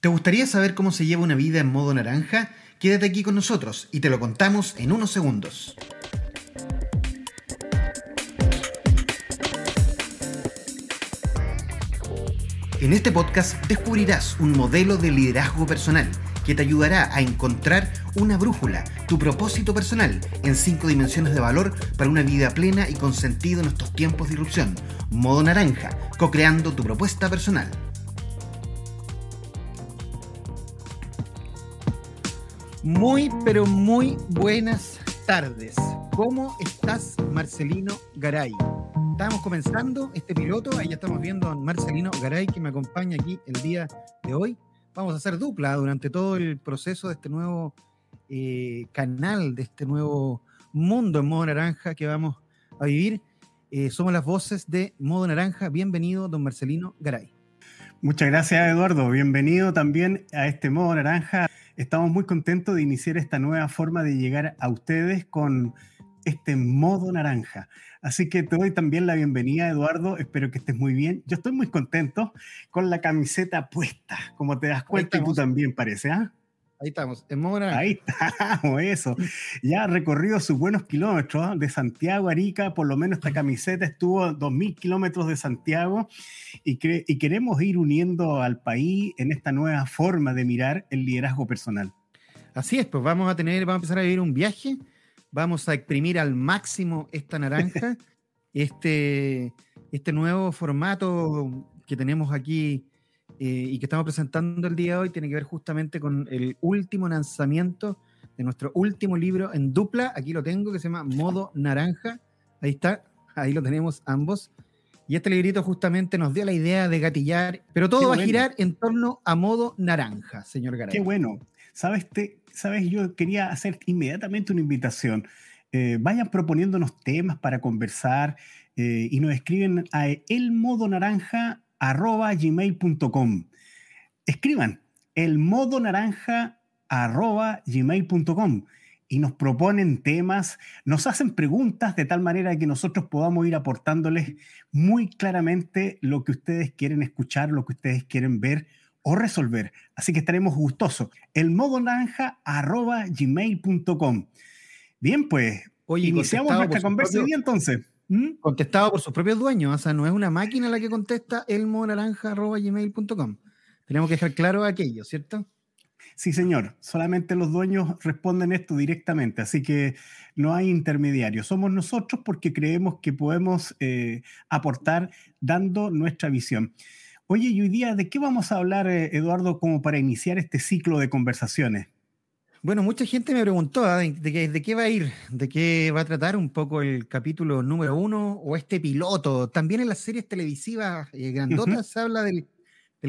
¿Te gustaría saber cómo se lleva una vida en modo naranja? Quédate aquí con nosotros y te lo contamos en unos segundos. En este podcast descubrirás un modelo de liderazgo personal que te ayudará a encontrar una brújula, tu propósito personal en cinco dimensiones de valor para una vida plena y con sentido en estos tiempos de irrupción. Modo naranja, co-creando tu propuesta personal. Muy, pero muy buenas tardes. ¿Cómo estás, Marcelino Garay? Estamos comenzando este piloto, ahí ya estamos viendo a Marcelino Garay que me acompaña aquí el día de hoy. Vamos a hacer dupla durante todo el proceso de este nuevo eh, canal, de este nuevo mundo en modo naranja que vamos a vivir. Eh, somos las voces de Modo Naranja. Bienvenido, don Marcelino Garay. Muchas gracias, Eduardo. Bienvenido también a este Modo Naranja. Estamos muy contentos de iniciar esta nueva forma de llegar a ustedes con este modo naranja. Así que te doy también la bienvenida, Eduardo. Espero que estés muy bien. Yo estoy muy contento con la camiseta puesta, como te das cuenta, y tú también parece, ¿ah? Ahí estamos, en modo naranja. Ahí estamos, eso. Ya ha recorrido sus buenos kilómetros ¿ah? de Santiago a Arica, por lo menos esta camiseta estuvo 2.000 kilómetros de Santiago y, y queremos ir uniendo al país en esta nueva forma de mirar el liderazgo personal. Así es, pues vamos a tener, vamos a empezar a vivir un viaje vamos a exprimir al máximo esta naranja, este, este nuevo formato que tenemos aquí eh, y que estamos presentando el día de hoy tiene que ver justamente con el último lanzamiento de nuestro último libro en dupla. Aquí lo tengo, que se llama Modo Naranja. Ahí está, ahí lo tenemos ambos. Y este librito justamente nos dio la idea de gatillar, pero todo va a girar en torno a modo naranja, señor Garay. Qué bueno. ¿Sabes? Te, sabes, yo quería hacer inmediatamente una invitación. Eh, vayan proponiéndonos temas para conversar eh, y nos escriben a elmodonaranja.gmail.com. Escriban elmodonaranja.gmail.com y nos proponen temas, nos hacen preguntas de tal manera que nosotros podamos ir aportándoles muy claramente lo que ustedes quieren escuchar, lo que ustedes quieren ver o resolver. Así que estaremos gustosos. El modo naranja arroba gmail.com. Bien, pues, Oye, iniciamos nuestra conversación entonces. ¿Mm? Contestado por sus propios dueños. O sea, no es una máquina la que contesta el modo naranja arroba gmail.com. Tenemos que dejar claro aquello, ¿cierto? Sí, señor. Solamente los dueños responden esto directamente, así que no hay intermediarios. Somos nosotros porque creemos que podemos eh, aportar dando nuestra visión. Oye, y hoy día, ¿de qué vamos a hablar, eh, Eduardo, como para iniciar este ciclo de conversaciones? Bueno, mucha gente me preguntó ¿ah? de, qué, va a ir, de qué va a tratar un poco el capítulo número uno o este piloto. También en las series televisivas eh, grandotas se habla del,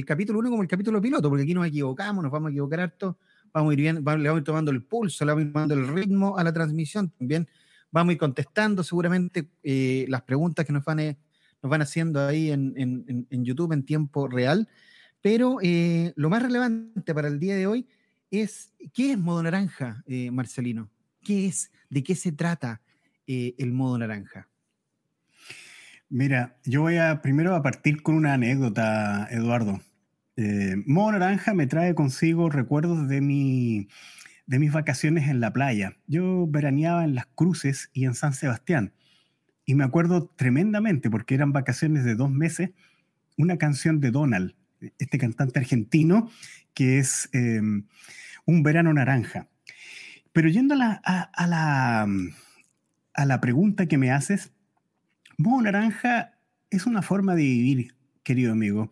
capítulo uno como el capítulo piloto, porque aquí nos equivocamos, nos vamos a equivocar harto, vamos a ir bien, le vamos a ir tomando el pulso, le vamos a ir tomando el ritmo a la transmisión también. Vamos a ir contestando seguramente eh, las preguntas que nos van a nos van haciendo ahí en, YouTube en tiempo real. Pero eh, lo más relevante para el día de hoy es, ¿qué es modo naranja, eh, Marcelino? ¿Qué es? ¿De qué se trata eh, el modo naranja? Mira, yo voy a primero a partir con una anécdota, Eduardo. modo naranja me trae consigo recuerdos de, mi, de mis vacaciones en la playa. Yo veraneaba en Las Cruces y en San Sebastián. Y me acuerdo tremendamente, porque eran vacaciones de dos meses, una canción de Donald, este cantante argentino, que es em, Un verano naranja. Pero yendo a la, a, la, pregunta que me haces, Modo Naranja es una forma de vivir, querido amigo.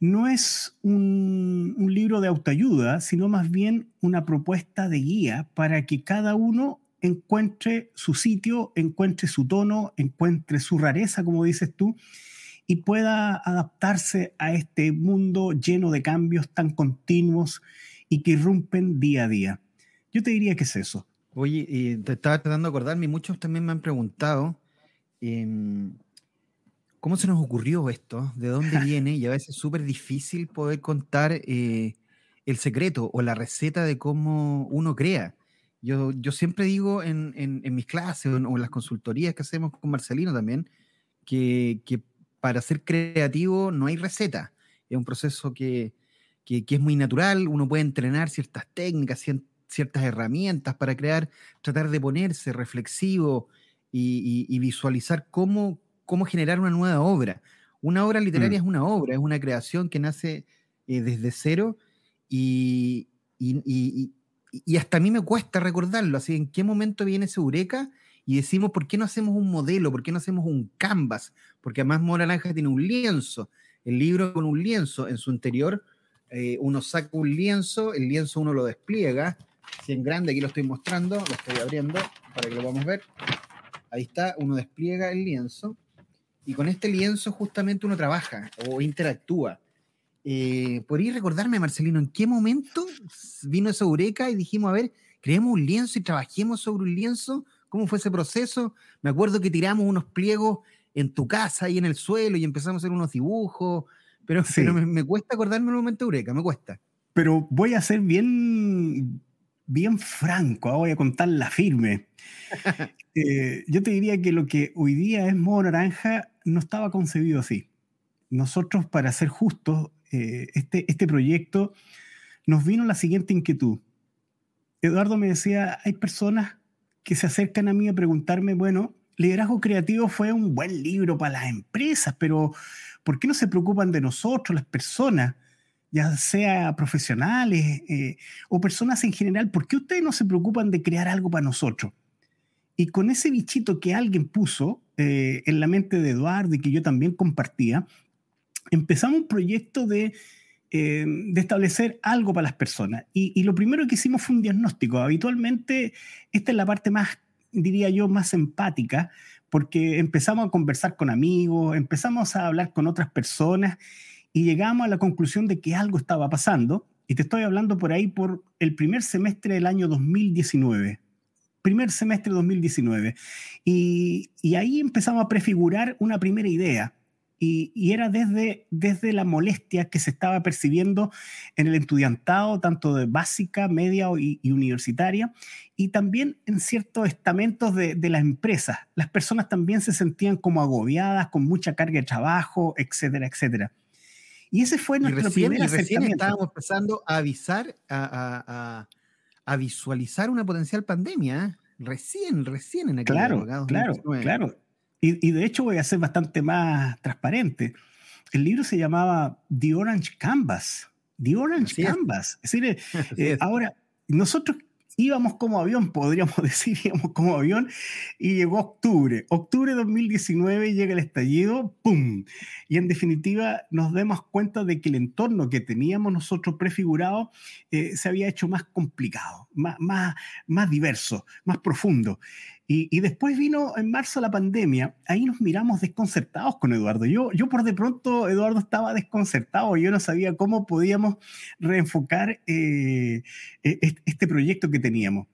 No es un, libro de autoayuda, sino más bien una propuesta de guía para que cada uno encuentre su sitio, encuentre su tono, encuentre su rareza, como dices tú, y pueda adaptarse a este mundo lleno de cambios tan continuos y que irrumpen día a día. Yo te diría que es eso. Oye, y te estaba tratando de acordarme, y muchos también me han preguntado em, cómo se nos ocurrió esto, de dónde viene, y a veces es súper difícil poder contar eh, el secreto o la receta de cómo uno crea. Yo, yo siempre digo en, en, mis clases o en, las consultorías que hacemos con Marcelino también, que, que, para ser creativo no hay receta. Es un proceso que, que, es muy natural, uno puede entrenar ciertas técnicas, ciertas herramientas para crear, tratar de ponerse reflexivo y, visualizar cómo, cómo generar una nueva obra. Una obra literaria mm. es una obra, es una creación que nace eh, desde cero y, y, hasta a mí me cuesta recordarlo, así en qué momento viene ese eureka y decimos, ¿por qué no hacemos un modelo? ¿Por qué no hacemos un canvas? Porque además Mora Naranja tiene un lienzo, el libro con un lienzo en su interior, eh, uno saca un lienzo, el lienzo uno lo despliega, si en grande, aquí lo estoy mostrando, lo estoy abriendo para que lo podamos ver. Ahí está, uno despliega el lienzo y con este lienzo justamente uno trabaja o interactúa. Eh, ¿Podrías recordarme, Marcelino, en qué momento vino esa eureka y dijimos, a ver, creemos un lienzo y trabajemos sobre un lienzo? ¿Cómo fue ese proceso? Me acuerdo que tiramos unos pliegos en tu casa ahí en el suelo y empezamos a hacer unos dibujos, pero, me, cuesta acordarme un momento eureka, me cuesta. Pero voy a ser bien, bien franco, ah, voy a contar la firme. Eh, yo te diría que lo que hoy día es modo naranja no estaba concebido así. Nosotros, para ser justos, eh, este, este proyecto, nos vino la siguiente inquietud. Eduardo me decía, hay personas que se acercan a mí a preguntarme, bueno, Liderazgo Creativo fue un buen libro para las empresas, pero ¿por qué no se preocupan de nosotros, las personas, ya sea profesionales eh, o personas en general? ¿Por qué ustedes no se preocupan de crear algo para nosotros? Y con ese bichito que alguien puso eh, en la mente de Eduardo y que yo también compartía, empezamos un proyecto de, eh, de establecer algo para las personas. Y, lo primero que hicimos fue un diagnóstico. Habitualmente, esta es la parte más, diría yo, más empática, porque empezamos a conversar con amigos, empezamos a hablar con otras personas y llegamos a la conclusión de que algo estaba pasando. Y te estoy hablando por ahí por el primer semestre del año 2019 primer semestre de 2019. Y, y, ahí empezamos a prefigurar una primera idea y, era desde, desde la molestia que se estaba percibiendo en el estudiantado, tanto de básica, media y, universitaria, y también en ciertos estamentos de, de las empresas. Las personas también se sentían como agobiadas, con mucha carga de trabajo, etcétera, etcétera. Y ese fue nuestro recién, primer recién estábamos empezando a avisar, a, a, a, visualizar una potencial pandemia. ¿eh? Recién, recién en aquel Claro, claro, claro. Y, de hecho voy a ser bastante más transparente. El libro se llamaba The Orange Canvas. The Orange Canvas. Es, decir, eh, ahora, nosotros íbamos como avión, podríamos decir, íbamos como avión, y llegó octubre. Octubre de 2019 llega el estallido, ¡pum! Y en definitiva nos damos cuenta de que el entorno que teníamos nosotros prefigurado eh, se había hecho más complicado, más, más, más diverso, más profundo. Y, después vino en marzo la pandemia, ahí nos miramos desconcertados con Eduardo. Yo, yo por de pronto, Eduardo estaba desconcertado, yo no sabía cómo podíamos reenfocar eh, e, este proyecto que teníamos.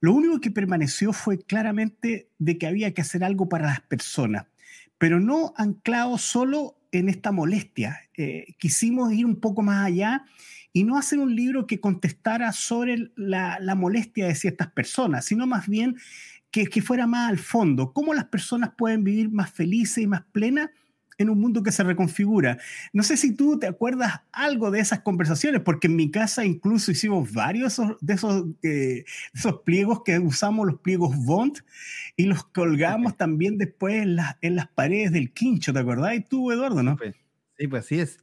Lo único que permaneció fue claramente de que había que hacer algo para las personas, pero no anclado solo en esta molestia. Eh, quisimos ir un poco más allá y no hacer un libro que contestara sobre la, la molestia de ciertas personas, sino más bien que, que fuera más al fondo, cómo las personas pueden vivir más felices y más plenas en un mundo que se reconfigura. No sé si tú te acuerdas algo de esas conversaciones, porque en mi casa incluso hicimos varios de esos, eh, esos pliegos que usamos, los pliegos Bond, y los colgamos también después en, en, las paredes del quincho, ¿te acordás? Y tú, Eduardo, ¿no? Sí, pues así es,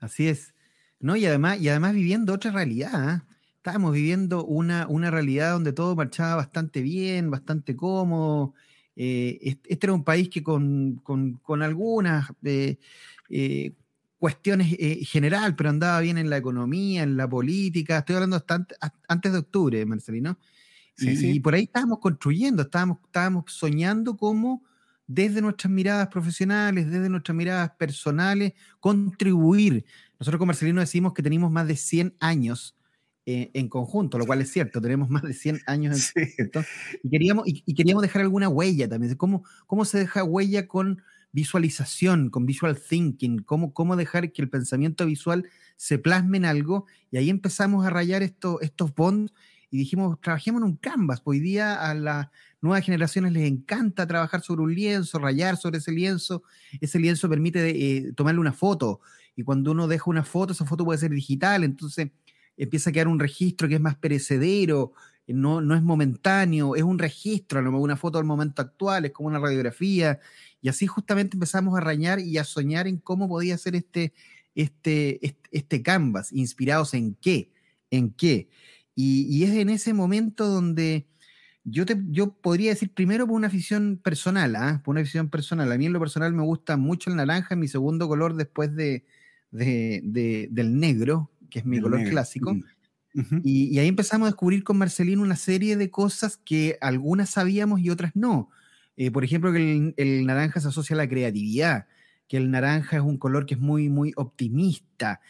así es. No, y además, y además viviendo otra realidad. ¿eh? Estábamos viviendo una, una realidad donde todo marchaba bastante bien, bastante cómodo. Eh, este era un país que con, con, con algunas eh, eh, cuestiones general, pero andaba bien en la economía, en la política. Estoy hablando hasta antes de octubre, Marcelino. y, y, por ahí estábamos construyendo, estábamos, estábamos soñando cómo desde nuestras miradas profesionales, desde nuestras miradas personales, contribuir. Nosotros con Marcelino decimos que tenemos más de 100 años eh, en conjunto, lo cual es cierto, tenemos más de 100 años en y, queríamos, y, queríamos dejar alguna huella también. ¿Cómo, ¿Cómo se deja huella con visualización, con visual thinking? ¿Cómo, ¿Cómo dejar que el pensamiento visual se plasme en algo? Y ahí empezamos a rayar esto, estos bonds y dijimos, trabajemos en un canvas. Hoy día a las nuevas generaciones les encanta trabajar sobre un lienzo, rayar sobre ese lienzo. Ese lienzo permite eh, tomarle una foto y cuando uno deja una foto, esa foto puede ser digital, entonces empieza a quedar un registro que es más perecedero, no, no es momentáneo, es un registro, una foto del momento actual, es como una radiografía, y así justamente empezamos a arañar y a soñar en cómo podía ser este, este, este, este canvas, inspirados en qué, en qué. Y, es en ese momento donde yo, te, yo podría decir primero por una afición personal, ¿ah? por una afición personal. A mí en lo personal me gusta mucho el naranja, mi segundo color después de, del negro, que es mi color clásico. Y, ahí empezamos a descubrir con Marcelino una serie de cosas que algunas sabíamos y otras no. Eh, por ejemplo, que el, naranja se asocia a la creatividad, que el naranja es un color que es muy, muy optimista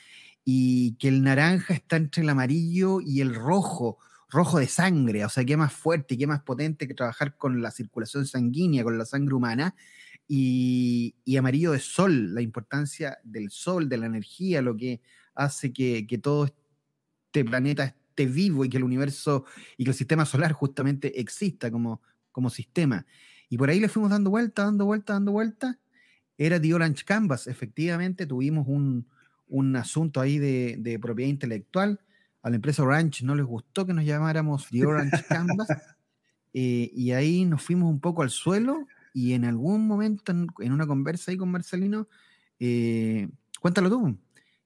y que el naranja está entre el amarillo y el rojo, rojo de sangre, o sea, que es más fuerte y que más potente que trabajar con la circulación sanguínea, con la sangre humana, y, amarillo de sol, la importancia del sol, de la energía, lo que hace que, todo este planeta esté vivo y que el universo y que el sistema solar justamente exista como, como sistema. Y por ahí le fuimos dando vuelta, dando vuelta, dando vuelta. Era The Orange Canvas, efectivamente, tuvimos un, un asunto ahí de, propiedad intelectual. A la empresa Orange no les gustó que nos llamáramos The Orange Canvas. Eh, y ahí nos fuimos un poco al suelo y en algún momento, en, una conversa ahí con Marcelino, eh, cuéntalo tú.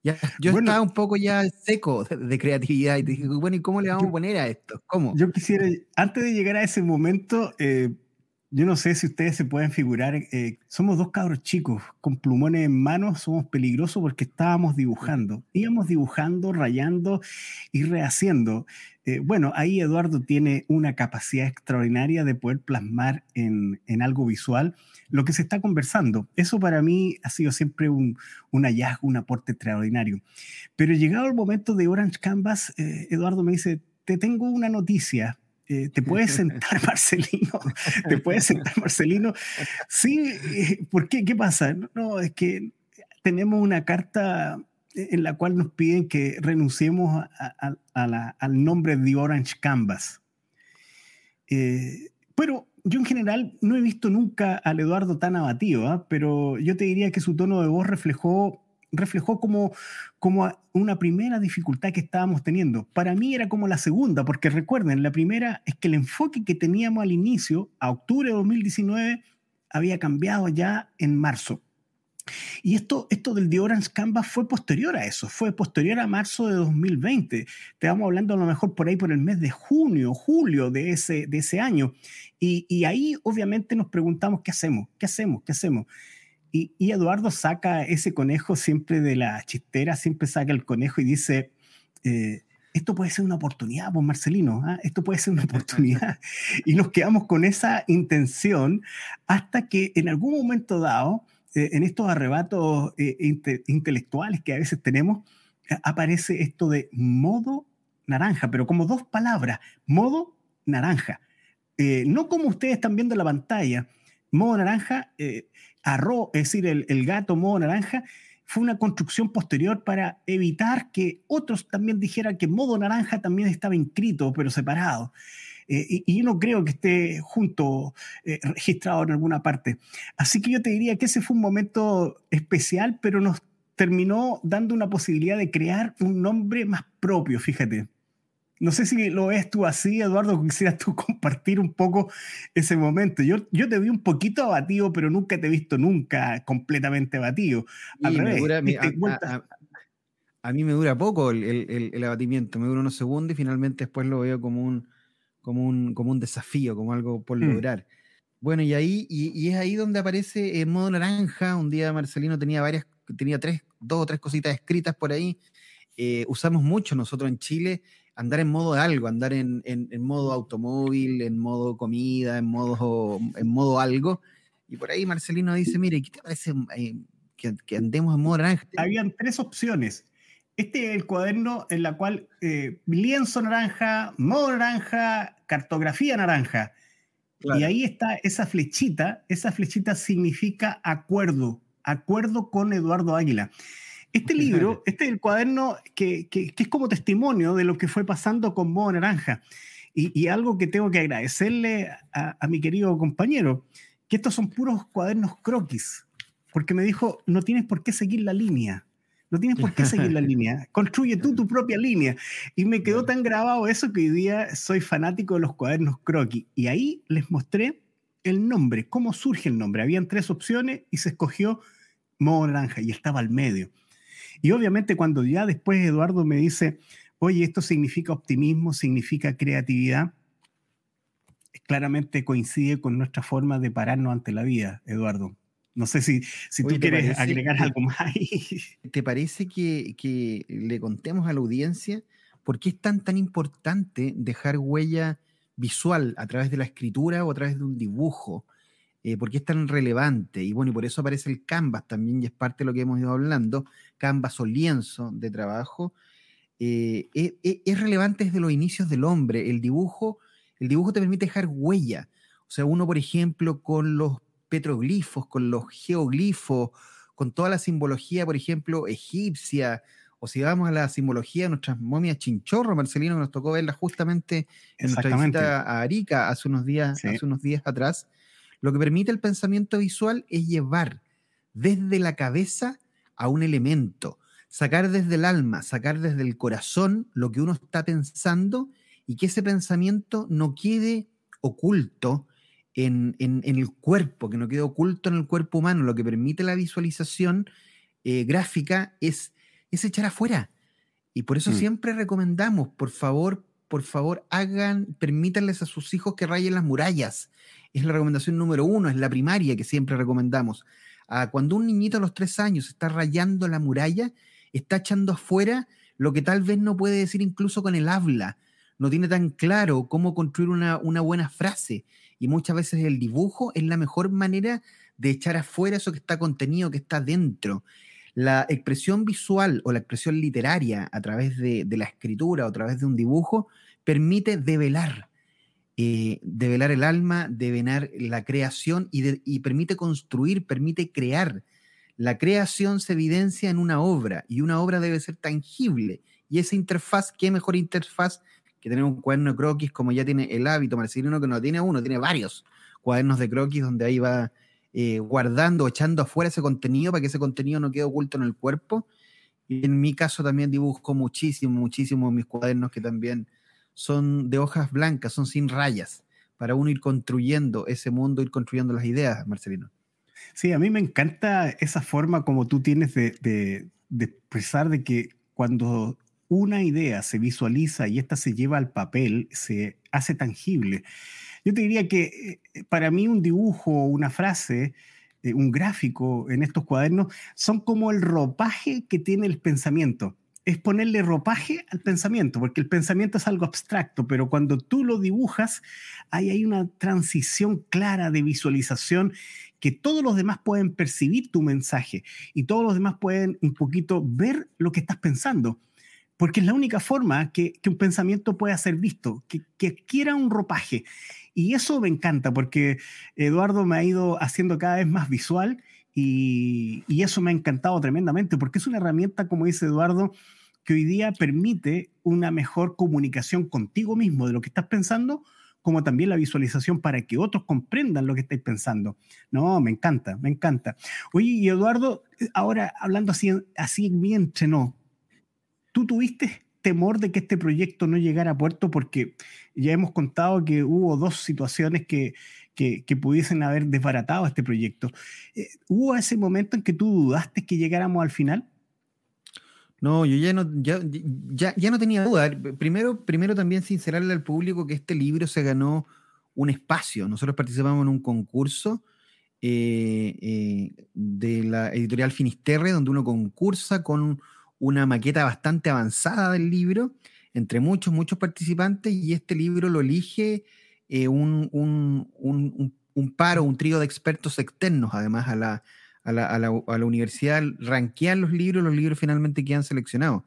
Ya, yo estaba un poco ya seco de, creatividad y dije, bueno, ¿y cómo le vamos a poner a esto? ¿Cómo? Yo quisiera, antes de llegar a ese momento, eh, yo no sé si ustedes se pueden figurar, eh, somos dos cabros chicos con plumones en manos, somos peligrosos porque estábamos dibujando, íbamos dibujando, rayando y rehaciendo. Eh, bueno, ahí Eduardo tiene una capacidad extraordinaria de poder plasmar en, algo visual lo que se está conversando. Eso para mí ha sido siempre un, hallazgo, un aporte extraordinario. Pero llegado el momento de Orange Canvas, eh, Eduardo me dice, te tengo una noticia, eh, ¿te puedes sentar, Marcelino? ¿Te puedes sentar, Marcelino? Sí, eh, ¿por qué? ¿Qué pasa? No, es que tenemos una carta en la cual nos piden que renunciemos al nombre de Orange Canvas. Eh, pero yo en general no he visto nunca al Eduardo tan abatido, ¿ah? pero yo te diría que su tono de voz reflejó reflejó como, como una primera dificultad que estábamos teniendo. Para mí era como la segunda, porque recuerden, la primera es que el enfoque que teníamos al inicio, a octubre de 2019, había cambiado ya en marzo. Y esto, esto del The Orange Canvas fue posterior a eso, fue posterior a marzo de 2020. Te vamos hablando a lo mejor por ahí por el mes de junio, julio de ese, de ese año. Y, y ahí obviamente nos preguntamos, ¿qué hacemos? ¿Qué hacemos? ¿Qué hacemos? Y, Eduardo saca ese conejo siempre de la chistera, siempre saca el conejo y dice, eh, esto puede ser una oportunidad, pues Marcelino, ¿ah? esto puede ser una oportunidad. y nos quedamos con esa intención hasta que en algún momento dado, eh, en estos arrebatos eh, intelectuales que a veces tenemos, aparece esto de modo naranja, pero como dos palabras, modo naranja. no como ustedes están viendo en la pantalla, modo naranja arro, es decir, el, gato modo naranja, fue una construcción posterior para evitar que otros también dijeran que modo naranja también estaba inscrito, pero separado. Eh, y, yo no creo que esté junto, eh, registrado en alguna parte. Así que yo te diría que ese fue un momento especial, pero nos terminó dando una posibilidad de crear un nombre más propio, fíjate. No sé si lo ves tú así, Eduardo, quisieras tú compartir un poco ese momento. Yo, yo te vi un poquito abatido, pero nunca te he visto nunca completamente abatido. Al revés, a, mí me dura poco el, abatimiento, me dura unos segundos y finalmente después lo veo como un, como un, como un desafío, como algo por mm. lograr. Bueno, y ahí, y, es ahí donde aparece en modo naranja. Un día Marcelino tenía varias, tenía tres, dos o tres cositas escritas por ahí. Eh, usamos mucho nosotros en Chile andar en modo de algo, andar en, en, modo automóvil, en modo comida, en modo, en modo algo. Y por ahí Marcelino dice, mire, ¿qué te parece eh, que, andemos en modo naranja? Habían tres opciones. Este es el cuaderno en la cual eh, lienzo naranja, modo naranja, cartografía naranja. Y ahí está esa flechita, esa flechita significa acuerdo, acuerdo con Eduardo Águila. Este libro, este es el cuaderno que, es como testimonio de lo que fue pasando con Modo Naranja. Y, algo que tengo que agradecerle a, mi querido compañero, que estos son puros cuadernos croquis, porque me dijo, no tienes por qué seguir la línea. No tienes por qué seguir la línea. Construye tú tu propia línea. Y me quedó tan grabado eso que hoy día soy fanático de los cuadernos croquis. Y ahí les mostré el nombre, cómo surge el nombre. Habían tres opciones y se escogió Modo Naranja y estaba al medio. Y obviamente cuando ya después Eduardo me dice, oye, esto significa optimismo, significa creatividad, claramente coincide con nuestra forma de pararnos ante la vida, Eduardo. No sé si, si tú quieres agregar algo más. ¿Te parece que, que, le contemos a la audiencia por qué es tan, tan importante dejar huella visual a través de la escritura o a través de un dibujo? Eh, ¿Por qué es tan relevante? Y bueno, y por eso aparece el canvas también, y es parte de lo que hemos ido hablando, canvas o lienzo de trabajo. Eh, es, es relevante desde los inicios del hombre. El dibujo, el dibujo te permite dejar huella. O sea, uno, por ejemplo, con los petroglifos, con los geoglifos, con toda la simbología, por ejemplo, egipcia, o si vamos a la simbología de nuestras momias chinchorro, Marcelino, que nos tocó verla justamente en nuestra visita a Arica hace unos días, hace unos días atrás, lo que permite el pensamiento visual es llevar desde la cabeza a un elemento, sacar desde el alma, sacar desde el corazón lo que uno está pensando y que ese pensamiento no quede oculto en, el cuerpo, que no quede oculto en el cuerpo humano. Lo que permite la visualización eh, gráfica es, es echar afuera. Y por eso mm. siempre recomendamos, por favor, por favor, hagan, permítanles a sus hijos que rayen las murallas. Es la recomendación número uno, es la primaria que siempre recomendamos. Ah, cuando un niñito a los tres años está rayando la muralla, está echando afuera lo que tal vez no puede decir incluso con el habla. No tiene tan claro cómo construir una, una buena frase y muchas veces el dibujo es la mejor manera de echar afuera eso que está contenido, que está dentro. La expresión visual o la expresión literaria a través de, la escritura o a través de un dibujo permite develar, eh, develar el alma, develar la creación y, y permite construir, permite crear. La creación se evidencia en una obra y una obra debe ser tangible. Y esa interfaz, ¿qué mejor interfaz que tener un cuaderno de croquis como ya tiene el hábito Marcelino, que no tiene uno, tiene varios cuadernos de croquis donde ahí va eh, guardando, echando afuera ese contenido para que ese contenido no quede oculto en el cuerpo. Y en mi caso también dibujo muchísimo, muchísimo mis cuadernos que también son de hojas blancas, son sin rayas, para uno ir construyendo ese mundo, ir construyendo las ideas, Marcelino. Sí, a mí me encanta esa forma como tú tienes de, de expresar de que cuando una idea se visualiza y esta se lleva al papel, se hace tangible. Yo te diría que eh, para mí un dibujo, una frase, eh, un gráfico en estos cuadernos son como el ropaje que tiene el pensamiento. Es ponerle ropaje al pensamiento, porque el pensamiento es algo abstracto, pero cuando tú lo dibujas, ahí hay una transición clara de visualización que todos los demás pueden percibir tu mensaje y todos los demás pueden un poquito ver lo que estás pensando porque es la única forma que, un pensamiento pueda ser visto, que, que adquiera un ropaje. Y eso me encanta porque Eduardo me ha ido haciendo cada vez más visual y, eso me ha encantado tremendamente porque es una herramienta, como dice Eduardo, que hoy día permite una mejor comunicación contigo mismo de lo que estás pensando, como también la visualización para que otros comprendan lo que estáis pensando. No, me encanta, me encanta. Oye, y Eduardo, ahora hablando así, así bien entre no, ¿Tú tuviste temor de que este proyecto no llegara a puerto? Porque ya hemos contado que hubo dos situaciones que, que, pudiesen haber desbaratado este proyecto. Eh, ¿Hubo ese momento en que tú dudaste que llegáramos al final? No, yo ya no, ya, ya, no tenía duda. Primero, primero también sincerarle al público que este libro se ganó un espacio. Nosotros participamos en un concurso eh, eh, de la editorial Finisterre, donde uno concursa con una maqueta bastante avanzada del libro, entre muchos, muchos participantes, y este libro lo elige eh, un, un, un, un, paro, un trío de expertos externos, además, a la, a la, a la, a la universidad, ranquean los libros, los libros finalmente quedan seleccionados.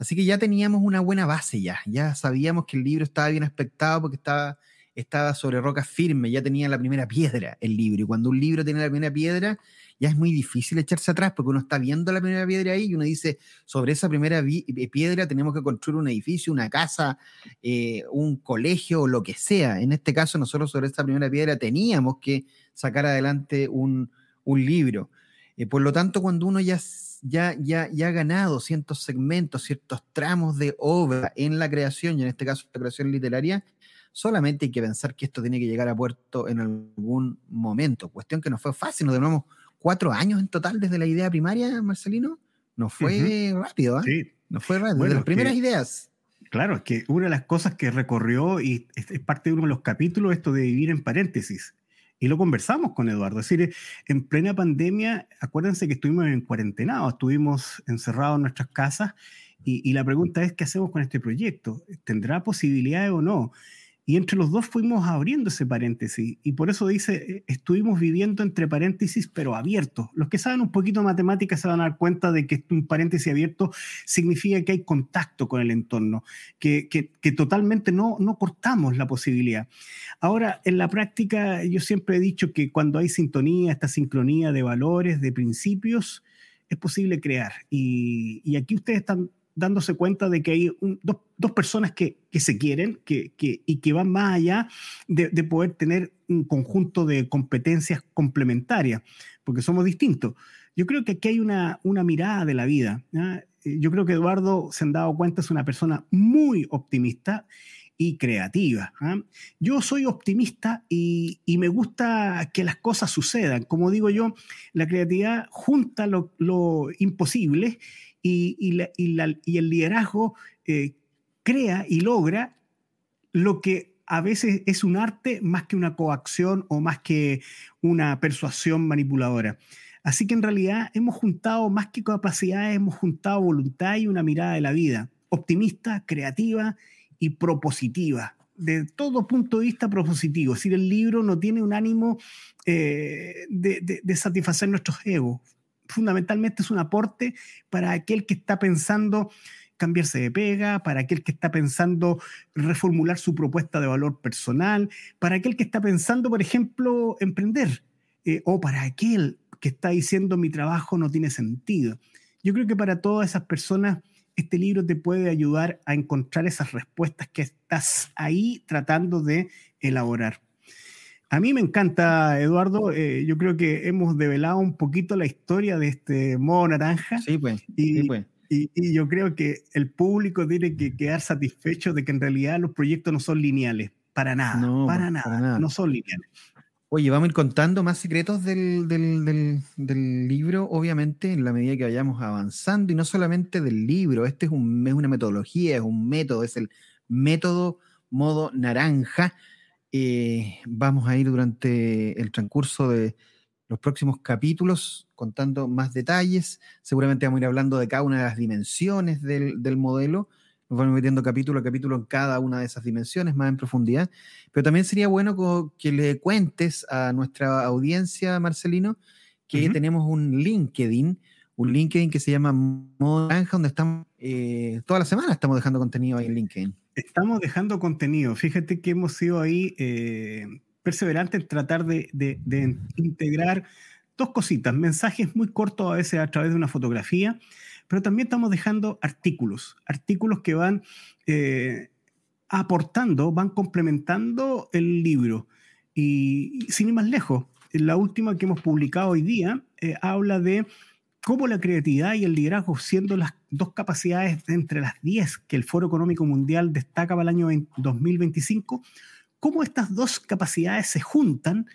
Así que ya teníamos una buena base ya, ya sabíamos que el libro estaba bien aspectado porque estaba, estaba sobre roca firme, ya tenía la primera piedra el libro, y cuando un libro tiene la primera piedra, ya es muy difícil echarse atrás porque uno está viendo la primera piedra ahí y uno dice, sobre esa primera eh, piedra tenemos que construir un edificio, una casa, eh, un colegio o lo que sea. En este caso, nosotros sobre esa primera piedra teníamos que sacar adelante un, libro. Eh, por lo tanto, cuando uno ya, ya, ya, ya ha ganado ciertos segmentos, ciertos tramos de obra en la creación, y en este caso la creación literaria, solamente hay que pensar que esto tiene que llegar a puerto en algún momento. Cuestión que no fue fácil, nos demoramos cuatro años en total desde la idea primaria, Marcelino. No fue rápido, ¿eh? Sí. No fue rápido, desde las primeras ideas. Claro, es que una de las cosas que recorrió y es parte de uno de los capítulos, esto de vivir en paréntesis. Y lo conversamos con Eduardo. Es decir, en plena pandemia, acuérdense que estuvimos en cuarentena, estuvimos encerrados en nuestras casas y, y, la pregunta es, ¿qué hacemos con este proyecto? ¿Tendrá posibilidades o no? Y entre los dos fuimos abriendo ese paréntesis. Y por eso dice, eh, estuvimos viviendo entre paréntesis, pero abiertos. Los que saben un poquito de matemáticas se van a dar cuenta de que un paréntesis abierto significa que hay contacto con el entorno, que, que, que totalmente no, no cortamos la posibilidad. Ahora, en la práctica, yo siempre he dicho que cuando hay sintonía, esta sincronía de valores, de principios, es posible crear. Y, y aquí ustedes están dándose cuenta de que hay dos, personas que, se quieren que, y que van más allá de, poder tener un conjunto de competencias complementarias, porque somos distintos. Yo creo que aquí hay una, una mirada de la vida. Yo creo que Eduardo, se han dado cuenta, es una persona muy optimista y creativa. Yo soy optimista y, me gusta que las cosas sucedan. Como digo yo, la creatividad junta lo, lo imposible y, el liderazgo eh, crea y logra lo que a veces es un arte más que una coacción o más que una persuasión manipuladora. Así que en realidad hemos juntado más que capacidades, hemos juntado voluntad y una mirada de la vida, optimista, creativa y propositiva, de todo punto de vista propositivo. Es decir, el libro no tiene un ánimo eh, de satisfacer nuestros egos, fundamentalmente es un aporte para aquel que está pensando cambiarse de pega, para aquel que está pensando reformular su propuesta de valor personal, para aquel que está pensando, por ejemplo, emprender, eh, o para aquel que está diciendo mi trabajo no tiene sentido. Yo creo que para todas esas personas este libro te puede ayudar a encontrar esas respuestas que estás ahí tratando de elaborar. A mí me encanta, Eduardo. Eh, yo creo que hemos develado un poquito la historia de este modo naranja. Sí, pues. Y, pues. Y, yo creo que el público tiene que quedar satisfecho de que en realidad los proyectos no son lineales. Para nada. No, para, pues, nada, nada. No son lineales. Oye, vamos a ir contando más secretos del, del, del, libro, obviamente, en la medida que vayamos avanzando, y no solamente del libro, este es, un, es una metodología, es un método, es el método modo naranja, eh, vamos a ir durante el transcurso de los próximos capítulos contando más detalles. Seguramente vamos a ir hablando de cada una de las dimensiones del, del modelo. Nos vamos metiendo capítulo a capítulo en cada una de esas dimensiones más en profundidad. Pero también sería bueno que le cuentes a nuestra audiencia, Marcelino, que tenemos un LinkedIn, un LinkedIn que se llama Modo Naranja, donde estamos eh, toda la semana estamos dejando contenido ahí en LinkedIn. Estamos dejando contenido. Fíjate que hemos sido ahí eh, perseverantes en tratar de, integrar dos cositas, mensajes muy cortos a veces a través de una fotografía, pero también estamos dejando artículos, artículos que van eh, aportando, van complementando el libro. Y, sin ir más lejos, la última que hemos publicado hoy día eh, habla de cómo la creatividad y el liderazgo, siendo las dos capacidades entre las 10 que el Foro Económico Mundial destaca para el año 2025, cómo estas dos capacidades se juntan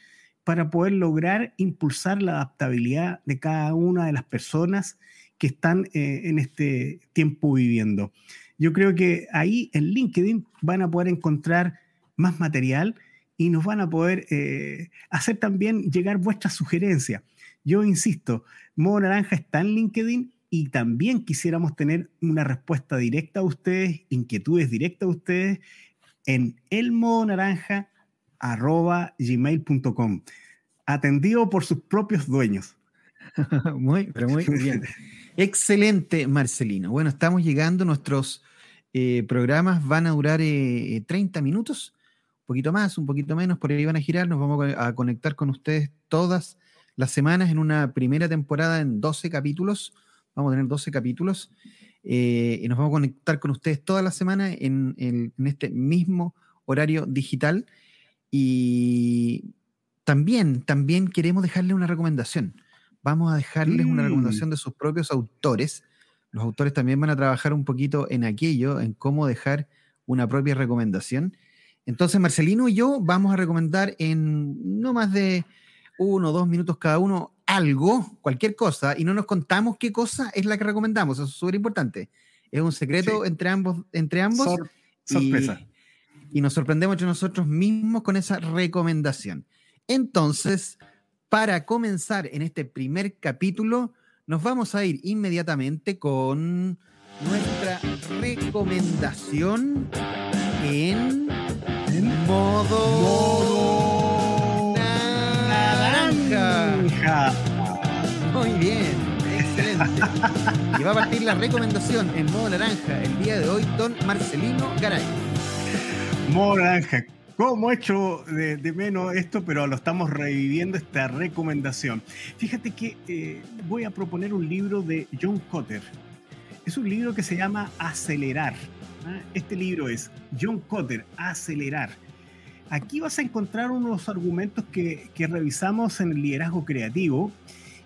para poder lograr impulsar la adaptabilidad de cada una de las personas que están eh, en este tiempo viviendo. Yo creo que ahí en LinkedIn van a poder encontrar más material y nos van a poder eh, hacer también llegar vuestras sugerencias. Yo insisto, Modo Naranja está en LinkedIn y también quisiéramos tener una respuesta directa a ustedes, inquietudes directas a ustedes en elmodonaranja.gmail.com atendido por sus propios dueños. muy, pero muy bien. Excelente, Marcelino. Bueno, estamos llegando, nuestros eh, programas van a durar 30 eh, minutos, un poquito más, un poquito menos, por ahí van a girar, nos vamos a conectar con ustedes todas las semanas en una primera temporada en 12 capítulos. Vamos a tener 12 capítulos eh, y nos vamos a conectar con ustedes toda la semana en, en, este mismo horario digital. Y también, también queremos dejarle una recomendación vamos a dejarles una Mm. recomendación de sus propios autores. Los autores también van a trabajar un poquito en aquello, en cómo dejar una propia recomendación. Entonces, Marcelino y yo vamos a recomendar en no más de uno o dos minutos cada uno algo, cualquier cosa, y no nos contamos qué cosa es la que recomendamos. Eso es súper importante. Es un secreto Sí. entre ambos, entre ambos Sor- sorpresa. y, y nos sorprendemos entre nosotros mismos con esa recomendación. Entonces, para comenzar en este primer capítulo, nos vamos a ir inmediatamente con nuestra recomendación en modo Muy bien, excelente. Y va a partir la recomendación en modo naranja el día de hoy, don Marcelino Garay. Modo naranja. ¿Cómo he hecho de, de menos esto? Pero lo estamos reviviendo esta recomendación. Fíjate que eh, voy a proponer un libro de John Cotter. Es un libro que se llama Acelerar. ¿ah? Este libro es John Cotter, Acelerar. Aquí vas a encontrar unos argumentos que, que revisamos en el liderazgo creativo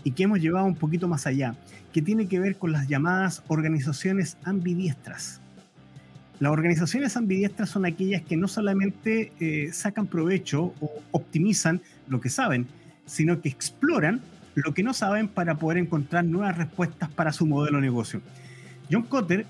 y que hemos llevado un poquito más allá, que tiene que ver con las llamadas organizaciones ambidiestras. Las organizaciones ambidiestras son aquellas que no solamente eh, sacan provecho o optimizan lo que saben, sino que exploran lo que no saben para poder encontrar nuevas respuestas para su modelo de negocio. John Cotter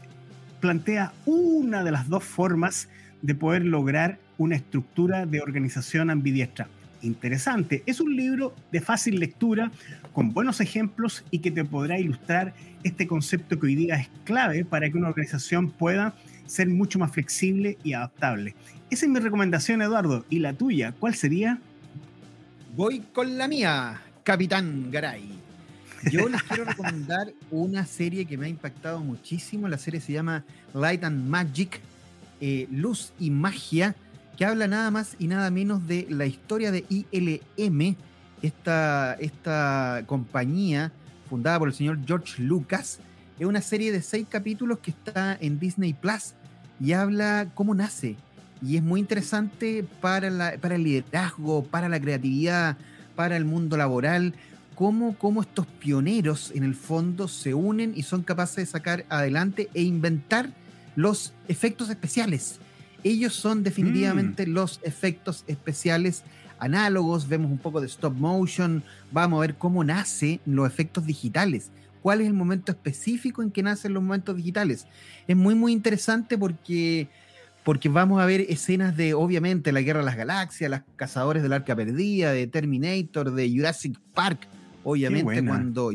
plantea una de las dos formas de poder lograr una estructura de organización ambidiestra. Interesante, es un libro de fácil lectura, con buenos ejemplos y que te podrá ilustrar este concepto que hoy día es clave para que una organización pueda ser mucho más flexible y adaptable. Esa es mi recomendación, Eduardo. ¿Y la tuya? ¿Cuál sería? Voy con la mía, Capitán Garay. Yo les quiero recomendar una serie que me ha impactado muchísimo. La serie se llama Light and Magic, eh, Luz y Magia, que habla nada más y nada menos de la historia de ILM, esta, esta compañía fundada por el señor George Lucas. Es una serie de seis capítulos que está en Disney Plus y habla cómo nace. Y es muy interesante para, la, para el liderazgo, para la creatividad, para el mundo laboral, cómo, cómo estos pioneros en el fondo se unen y son capaces de sacar adelante e inventar los efectos especiales. Ellos son definitivamente mm. los efectos especiales análogos, vemos un poco de stop motion, vamos a ver cómo nacen los efectos digitales, cuál es el momento específico en que nacen los momentos digitales. Es muy, muy interesante porque, porque vamos a ver escenas de, obviamente, la Guerra de las Galaxias, las Cazadores del Arca Perdida, de Terminator, de Jurassic Park, obviamente cuando,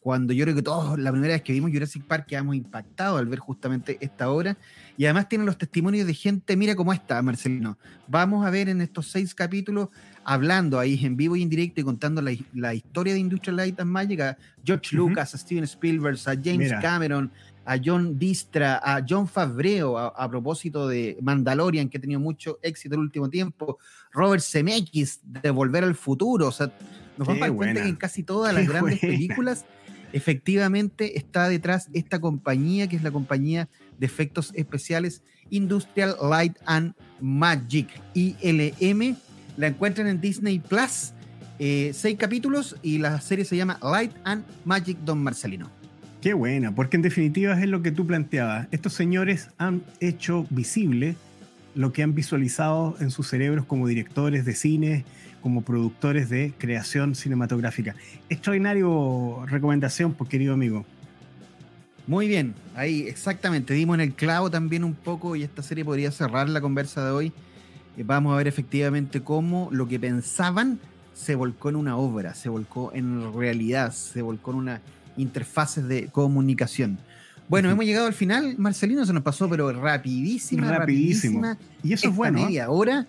cuando yo creo que todos, la primera vez que vimos Jurassic Park quedamos impactados al ver justamente esta obra. Y además tienen los testimonios de gente, mira cómo está, Marcelino. Vamos a ver en estos seis capítulos, hablando ahí en vivo y en directo y contando la, la historia de Industrial Light and Magic, a George uh -huh. Lucas, a Steven Spielberg, a James mira. Cameron, a John Distra, a John Favreau, a, a, propósito de Mandalorian, que ha tenido mucho éxito el último tiempo, Robert Zemeckis, de Volver al Futuro, o sea, nos vamos a dar cuenta que en casi todas las Qué grandes buena. películas efectivamente está detrás esta compañía, que es la compañía de efectos especiales Industrial Light and Magic, ILM. La encuentran en Disney Plus, eh, seis capítulos, y la serie se llama Light and Magic Don Marcelino. Qué buena, porque en definitiva es lo que tú planteabas. Estos señores han hecho visible lo que han visualizado en sus cerebros como directores de cine, como productores de creación cinematográfica. Extraordinario recomendación, pues, querido amigo. Muy bien, ahí exactamente, dimos en el clavo también un poco y esta serie podría cerrar la conversa de hoy. Eh, vamos a ver efectivamente cómo lo que pensaban se volcó en una obra, se volcó en realidad, se volcó en una interfaces de comunicación. Bueno, uh -huh. hemos llegado al final, Marcelino, se nos pasó, pero rapidísima, rapidísimo. rapidísima. Y eso es bueno. media hora,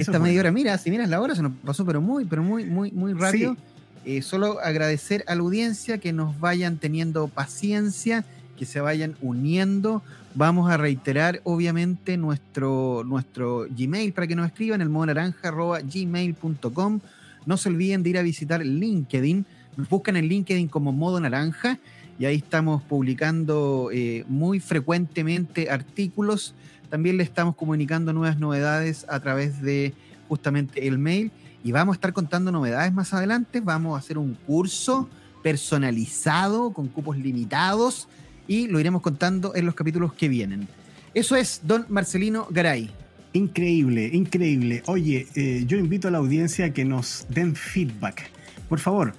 Eso esta es media hora, mira, si miras la hora, se nos pasó, pero muy, pero muy, muy, muy rápido. Sí. Eh, solo agradecer a la audiencia que nos vayan teniendo paciencia, que se vayan uniendo. Vamos a reiterar, obviamente, nuestro, nuestro Gmail para que nos escriban, el modo naranja gmail.com. No se olviden de ir a visitar LinkedIn. Nos buscan en LinkedIn como modo naranja y ahí estamos publicando eh, muy frecuentemente artículos. También le estamos comunicando nuevas novedades a través de justamente el mail y vamos a estar contando novedades más adelante. Vamos a hacer un curso personalizado, con cupos limitados, y lo iremos contando en los capítulos que vienen. Eso es Don Marcelino Garay. Increíble, increíble. Oye, eh, yo invito a la audiencia a que nos den feedback. Por favor,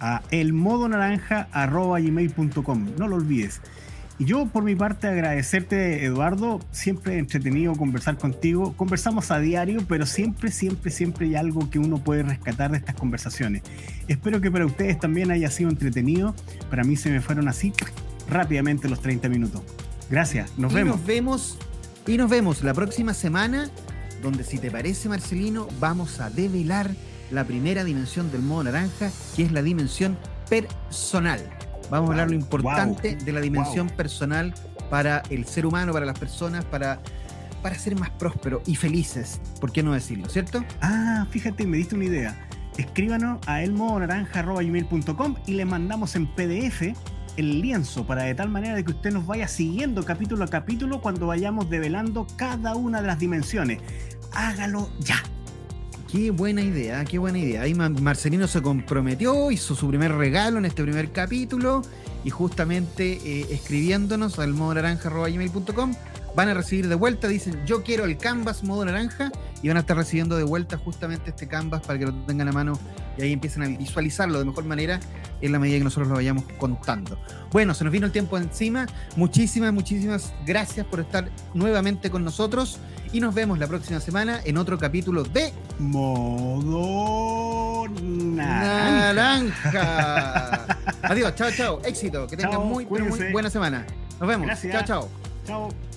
a elmodonaranja.gmail.com. No lo olvides. Y yo, por mi parte, agradecerte, Eduardo. Siempre entretenido conversar contigo. Conversamos a diario, pero siempre, siempre, siempre hay algo que uno puede rescatar de estas conversaciones. Espero que para ustedes también haya sido entretenido. Para mí se me fueron así rápidamente los 30 minutos. Gracias, nos y vemos. Nos vemos y nos vemos la próxima semana, donde si te parece, Marcelino, vamos a develar la primera dimensión del modo naranja, que es la dimensión personal. Vamos a hablar lo importante de la dimensión personal para el ser humano, para las personas, para, para ser más prósperos y felices. ¿Por qué no decirlo, cierto? Ah, fíjate, me diste una idea. Escríbanos a elmodonaranja.com y le mandamos en PDF el lienzo para de tal manera de que usted nos vaya siguiendo capítulo a capítulo cuando vayamos develando cada una de las dimensiones. Hágalo ya. Qué buena idea, qué buena idea. Ahí Marcelino se comprometió, hizo su primer regalo en este primer capítulo y justamente eh, escribiéndonos al modo van a recibir de vuelta, dicen yo quiero el canvas modo naranja y van a estar recibiendo de vuelta justamente este canvas para que lo tengan a mano y ahí empiecen a visualizarlo de mejor manera en la medida que nosotros lo vayamos contando. Bueno, se nos vino el tiempo encima. Muchísimas, muchísimas gracias por estar nuevamente con nosotros y nos vemos la próxima semana en otro capítulo de Modo Naranja. Adiós, chao, chao. Éxito. Que tengan muy, muy buena semana. Nos vemos. Chao, chao. Chao.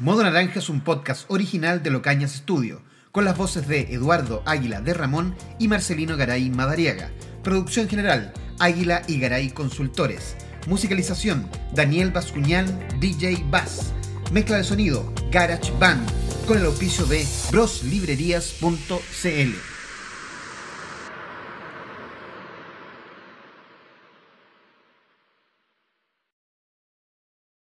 Modo Naranja es un podcast original de Locañas Studio, con las voces de Eduardo Águila de Ramón y Marcelino Garay Madariaga. Producción general, Águila y Garay Consultores. Musicalización, Daniel Bascuñán, DJ Bass. Mezcla de sonido, Garage Band, con el auspicio de broslibrerías.cl.